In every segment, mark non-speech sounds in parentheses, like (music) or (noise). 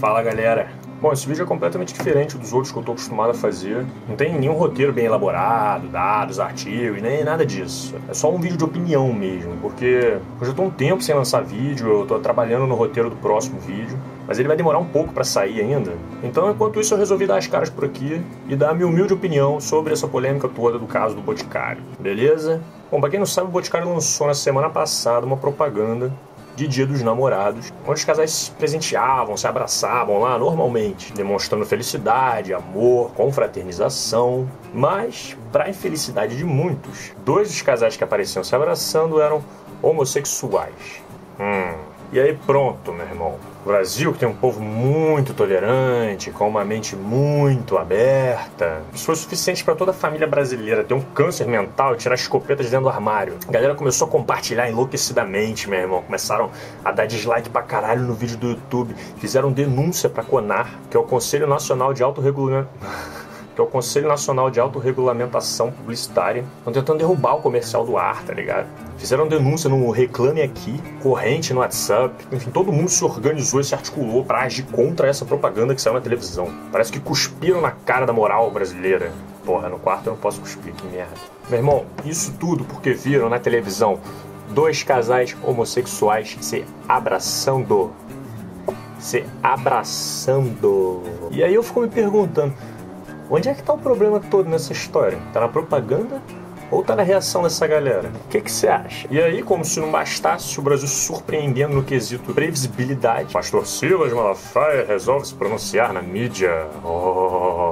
Fala galera! Bom, esse vídeo é completamente diferente dos outros que eu estou acostumado a fazer. Não tem nenhum roteiro bem elaborado, dados, artigos, nem nada disso. É só um vídeo de opinião mesmo, porque eu já estou um tempo sem lançar vídeo, eu estou trabalhando no roteiro do próximo vídeo, mas ele vai demorar um pouco para sair ainda. Então, enquanto isso, eu resolvi dar as caras por aqui e dar a minha humilde opinião sobre essa polêmica toda do caso do Boticário. Beleza? Bom, pra quem não sabe, o Boticário lançou na semana passada uma propaganda de Dia dos Namorados, onde os casais se presenteavam, se abraçavam lá normalmente, demonstrando felicidade, amor, confraternização. Mas, para infelicidade de muitos, dois dos casais que apareciam se abraçando eram homossexuais. Hum. E aí pronto, meu irmão. O Brasil, que tem um povo muito tolerante, com uma mente muito aberta, isso foi suficiente para toda a família brasileira ter um câncer mental e tirar escopetas dentro do armário. A galera começou a compartilhar enlouquecidamente, meu irmão. Começaram a dar dislike pra caralho no vídeo do YouTube. Fizeram denúncia pra CONAR, que é o Conselho Nacional de Autorregulamento. (laughs) que é o Conselho Nacional de Autorregulamentação Publicitária. Estão tentando derrubar o comercial do ar, tá ligado? Fizeram denúncia no Reclame Aqui, corrente no WhatsApp. Enfim, todo mundo se organizou e se articulou para agir contra essa propaganda que saiu na televisão. Parece que cuspiram na cara da moral brasileira. Porra, no quarto eu não posso cuspir, que merda. Meu irmão, isso tudo porque viram na televisão dois casais homossexuais se abraçando. Se abraçando. E aí eu fico me perguntando, Onde é que tá o problema todo nessa história? Tá na propaganda ou tá na reação dessa galera? O que você acha? E aí, como se não bastasse o Brasil surpreendendo no quesito previsibilidade, Pastor Silas Malafaia resolve se pronunciar na mídia. Oh.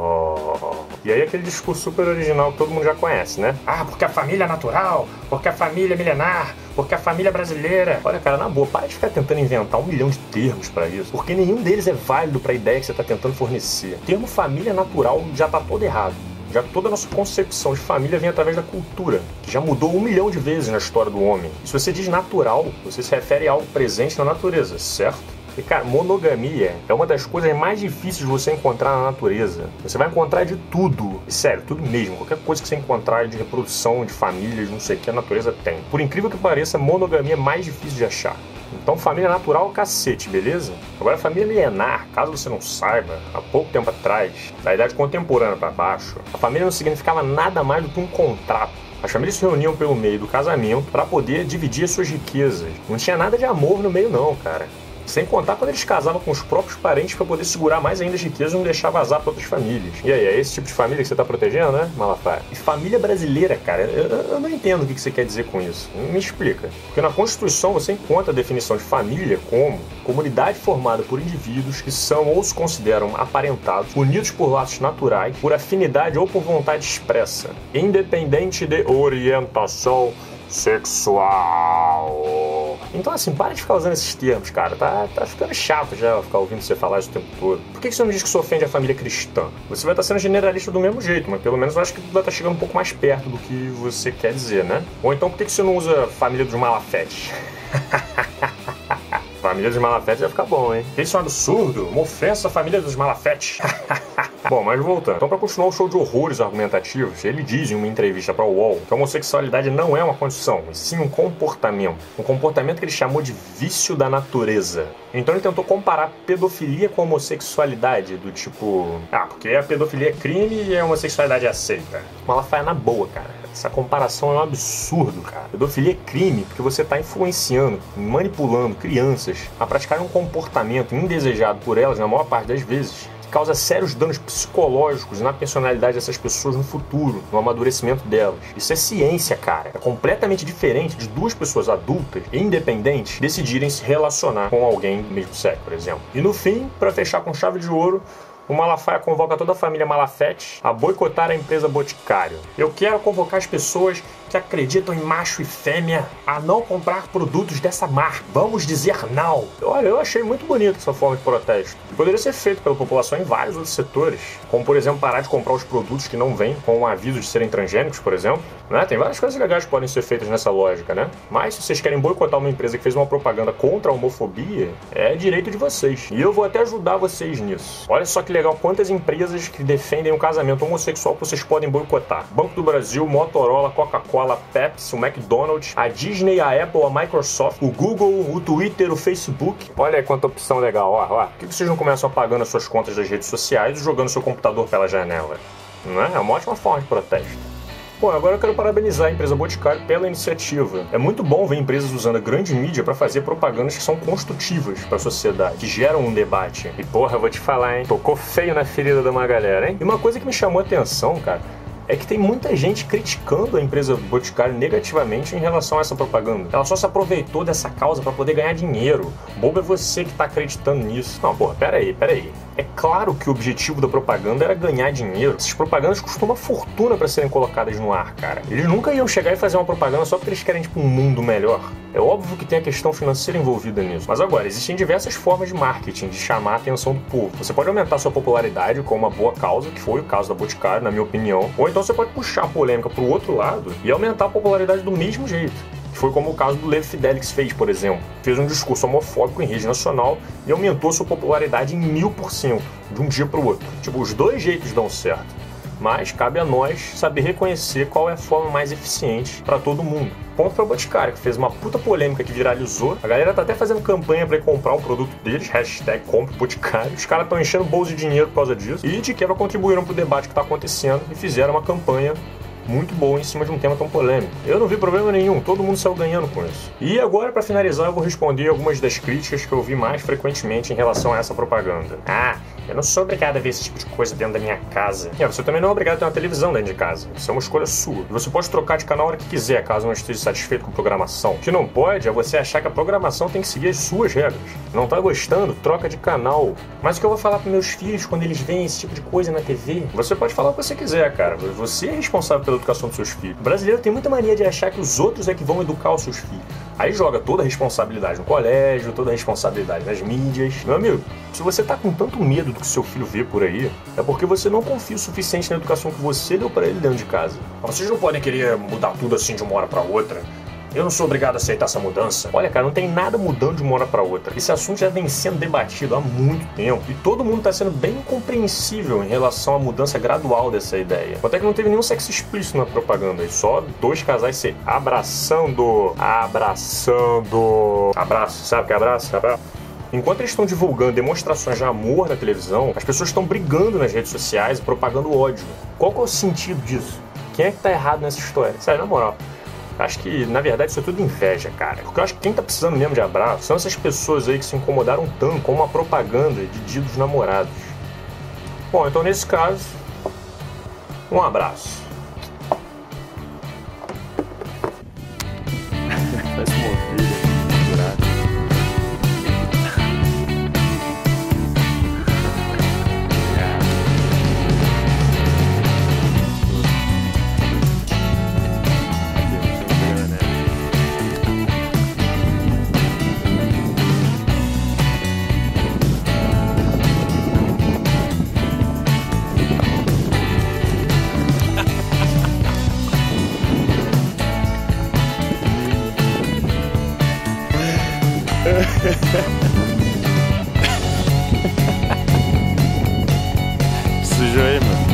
E aí aquele discurso super original que todo mundo já conhece, né? Ah, porque a família é natural, porque a família é milenar, porque a família brasileira. Olha, cara, na boa, para de ficar tentando inventar um milhão de termos para isso, porque nenhum deles é válido para a ideia que você está tentando fornecer. O termo família natural já tá todo errado. Já toda a nossa concepção de família vem através da cultura, que já mudou um milhão de vezes na história do homem. E se você diz natural, você se refere a algo presente na natureza, certo? E, cara, monogamia é uma das coisas mais difíceis de você encontrar na natureza. Você vai encontrar de tudo. Sério, tudo mesmo. Qualquer coisa que você encontrar de reprodução, de famílias, não sei o que, a natureza tem. Por incrível que pareça, monogamia é mais difícil de achar. Então, família natural é o cacete, beleza? Agora, família milenar, caso você não saiba, há pouco tempo atrás, da idade contemporânea para baixo, a família não significava nada mais do que um contrato. As famílias se reuniam pelo meio do casamento para poder dividir suas riquezas. Não tinha nada de amor no meio, não, cara. Sem contar quando eles casavam com os próprios parentes para poder segurar mais ainda as riquezas e não deixar vazar para outras famílias. E aí, é esse tipo de família que você está protegendo, né, Malafaia? E família brasileira, cara, eu, eu, não entendo o que você quer dizer com isso. Me explica. Porque na Constituição você encontra a definição de família como comunidade formada por indivíduos que são ou se consideram aparentados, unidos por laços naturais, por afinidade ou por vontade expressa, independente de orientação sexual. Então, assim, para de ficar usando esses termos, cara. Tá, tá ficando chato já ficar ouvindo você falar isso o tempo todo. Por que você não diz que isso ofende a família cristã? Você vai estar sendo generalista do mesmo jeito, mas pelo menos eu acho que vai estar chegando um pouco mais perto do que você quer dizer, né? Ou então, por que você não usa família dos malafetes? (laughs) família dos malafetes vai ficar bom, hein? Isso é um absurdo, uma ofensa à família dos malafetes. (laughs) Bom, mas voltando. Então, para continuar o show de horrores argumentativos, ele diz em uma entrevista para o UOL que a homossexualidade não é uma condição, e sim um comportamento. Um comportamento que ele chamou de vício da natureza. Então ele tentou comparar pedofilia com homossexualidade, do tipo, ah, porque a pedofilia é crime e a homossexualidade é aceita. Mas ela faz na boa, cara. Essa comparação é um absurdo, cara. Pedofilia é crime porque você está influenciando, manipulando crianças a praticarem um comportamento indesejado por elas, na maior parte das vezes, causa sérios danos psicológicos na personalidade dessas pessoas no futuro, no amadurecimento delas. Isso é ciência, cara. É completamente diferente de duas pessoas adultas e independentes decidirem se relacionar com alguém do mesmo sexo, por exemplo. E no fim, para fechar com chave de ouro, o Malafaia convoca toda a família Malafete a boicotar a empresa Boticário. Eu quero convocar as pessoas que acreditam em macho e fêmea a não comprar produtos dessa marca. Vamos dizer não. Olha, eu achei muito bonito essa forma de protesto. Poderia ser feito pela população em vários outros setores, como por exemplo parar de comprar os produtos que não vêm com o aviso de serem transgênicos, por exemplo. Né? Tem várias coisas legais que podem ser feitas nessa lógica, né? Mas se vocês querem boicotar uma empresa que fez uma propaganda contra a homofobia, é direito de vocês. E eu vou até ajudar vocês nisso. Olha só que legal quantas empresas que defendem o casamento homossexual vocês podem boicotar. Banco do Brasil, Motorola, Coca-Cola, Pepsi, o McDonald's, a Disney, a Apple, a Microsoft, o Google, o Twitter, o Facebook. Olha aí quanta opção legal, ó, ó. Por que vocês não começam apagando as suas contas das redes sociais e jogando seu computador pela janela? Não é? É uma ótima forma de protesto. Bom, agora eu quero parabenizar a empresa Boticário pela iniciativa. É muito bom ver empresas usando a grande mídia para fazer propagandas que são construtivas para a sociedade, que geram um debate. E porra, eu vou te falar, hein? Tocou feio na ferida de uma galera, hein? E uma coisa que me chamou a atenção, cara, é que tem muita gente criticando a empresa Boticário negativamente em relação a essa propaganda. Ela só se aproveitou dessa causa para poder ganhar dinheiro. Bobo é você que tá acreditando nisso. Não, porra, pera aí, pera aí. É claro que o objetivo da propaganda era ganhar dinheiro. Essas propagandas custam uma fortuna para serem colocadas no ar, cara. Eles nunca iam chegar e fazer uma propaganda só porque eles querem, tipo, um mundo melhor. É óbvio que tem a questão financeira envolvida nisso. Mas agora, existem diversas formas de marketing, de chamar a atenção do povo. Você pode aumentar sua popularidade com uma boa causa, que foi o caso da Boticário, na minha opinião. Ou então você pode puxar a polêmica pro outro lado e aumentar a popularidade do mesmo jeito. Foi como o caso do Lev Fidelix fez, por exemplo. Fez um discurso homofóbico em rede nacional e aumentou sua popularidade em mil por cento, de um dia para o outro. Tipo, os dois jeitos dão certo. Mas cabe a nós saber reconhecer qual é a forma mais eficiente para todo mundo. Ponto para Boticário, que fez uma puta polêmica que viralizou. A galera tá até fazendo campanha para comprar o produto deles, hashtag compre Boticário. Os caras estão enchendo bolso de dinheiro por causa disso. E de quebra contribuíram pro debate que tá acontecendo e fizeram uma campanha muito boa em cima de um tema tão polêmico. Eu não vi problema nenhum, todo mundo saiu ganhando com isso. E agora, para finalizar, eu vou responder algumas das críticas que eu vi mais frequentemente em relação a essa propaganda. Ah, eu não sou obrigado a ver esse tipo de coisa dentro da minha casa. É, você também não é obrigado a ter uma televisão dentro de casa. Isso é uma escolha sua. E você pode trocar de canal a hora que quiser, caso não esteja satisfeito com a programação. O que não pode é você achar que a programação tem que seguir as suas regras. Não tá gostando? Troca de canal. Mas o que eu vou falar para meus filhos quando eles veem esse tipo de coisa na TV? Você pode falar o que você quiser, cara. Você é responsável pela educação dos seus filhos. O brasileiro tem muita mania de achar que os outros é que vão educar os seus filhos. Aí joga toda a responsabilidade no colégio, toda a responsabilidade nas mídias. Meu amigo, se você tá com tanto medo do que seu filho vê por aí, é porque você não confia o suficiente na educação que você deu para ele dentro de casa. Vocês não podem querer mudar tudo assim de uma hora para outra. Eu não sou obrigado a aceitar essa mudança. Olha, cara, não tem nada mudando de uma hora para outra. Esse assunto já vem sendo debatido há muito tempo e todo mundo está sendo bem compreensível em relação à mudança gradual dessa ideia. Até que não teve nenhum sexo explícito na propaganda, e só dois casais se abraçando, abraçando, abraço, sabe que é abraço? Abraço. Enquanto eles estão divulgando demonstrações de amor na televisão, as pessoas estão brigando nas redes sociais e propagando ódio. Qual que é o sentido disso? Quem é que tá errado nessa história? Sério, na moral. Acho que, na verdade, isso é tudo inveja, cara. Porque eu acho que quem tá precisando mesmo de abraço são essas pessoas aí que se incomodaram tanto com uma propaganda de dia dos namorados. Bom, então nesse caso, um abraço. C'est Jérémy.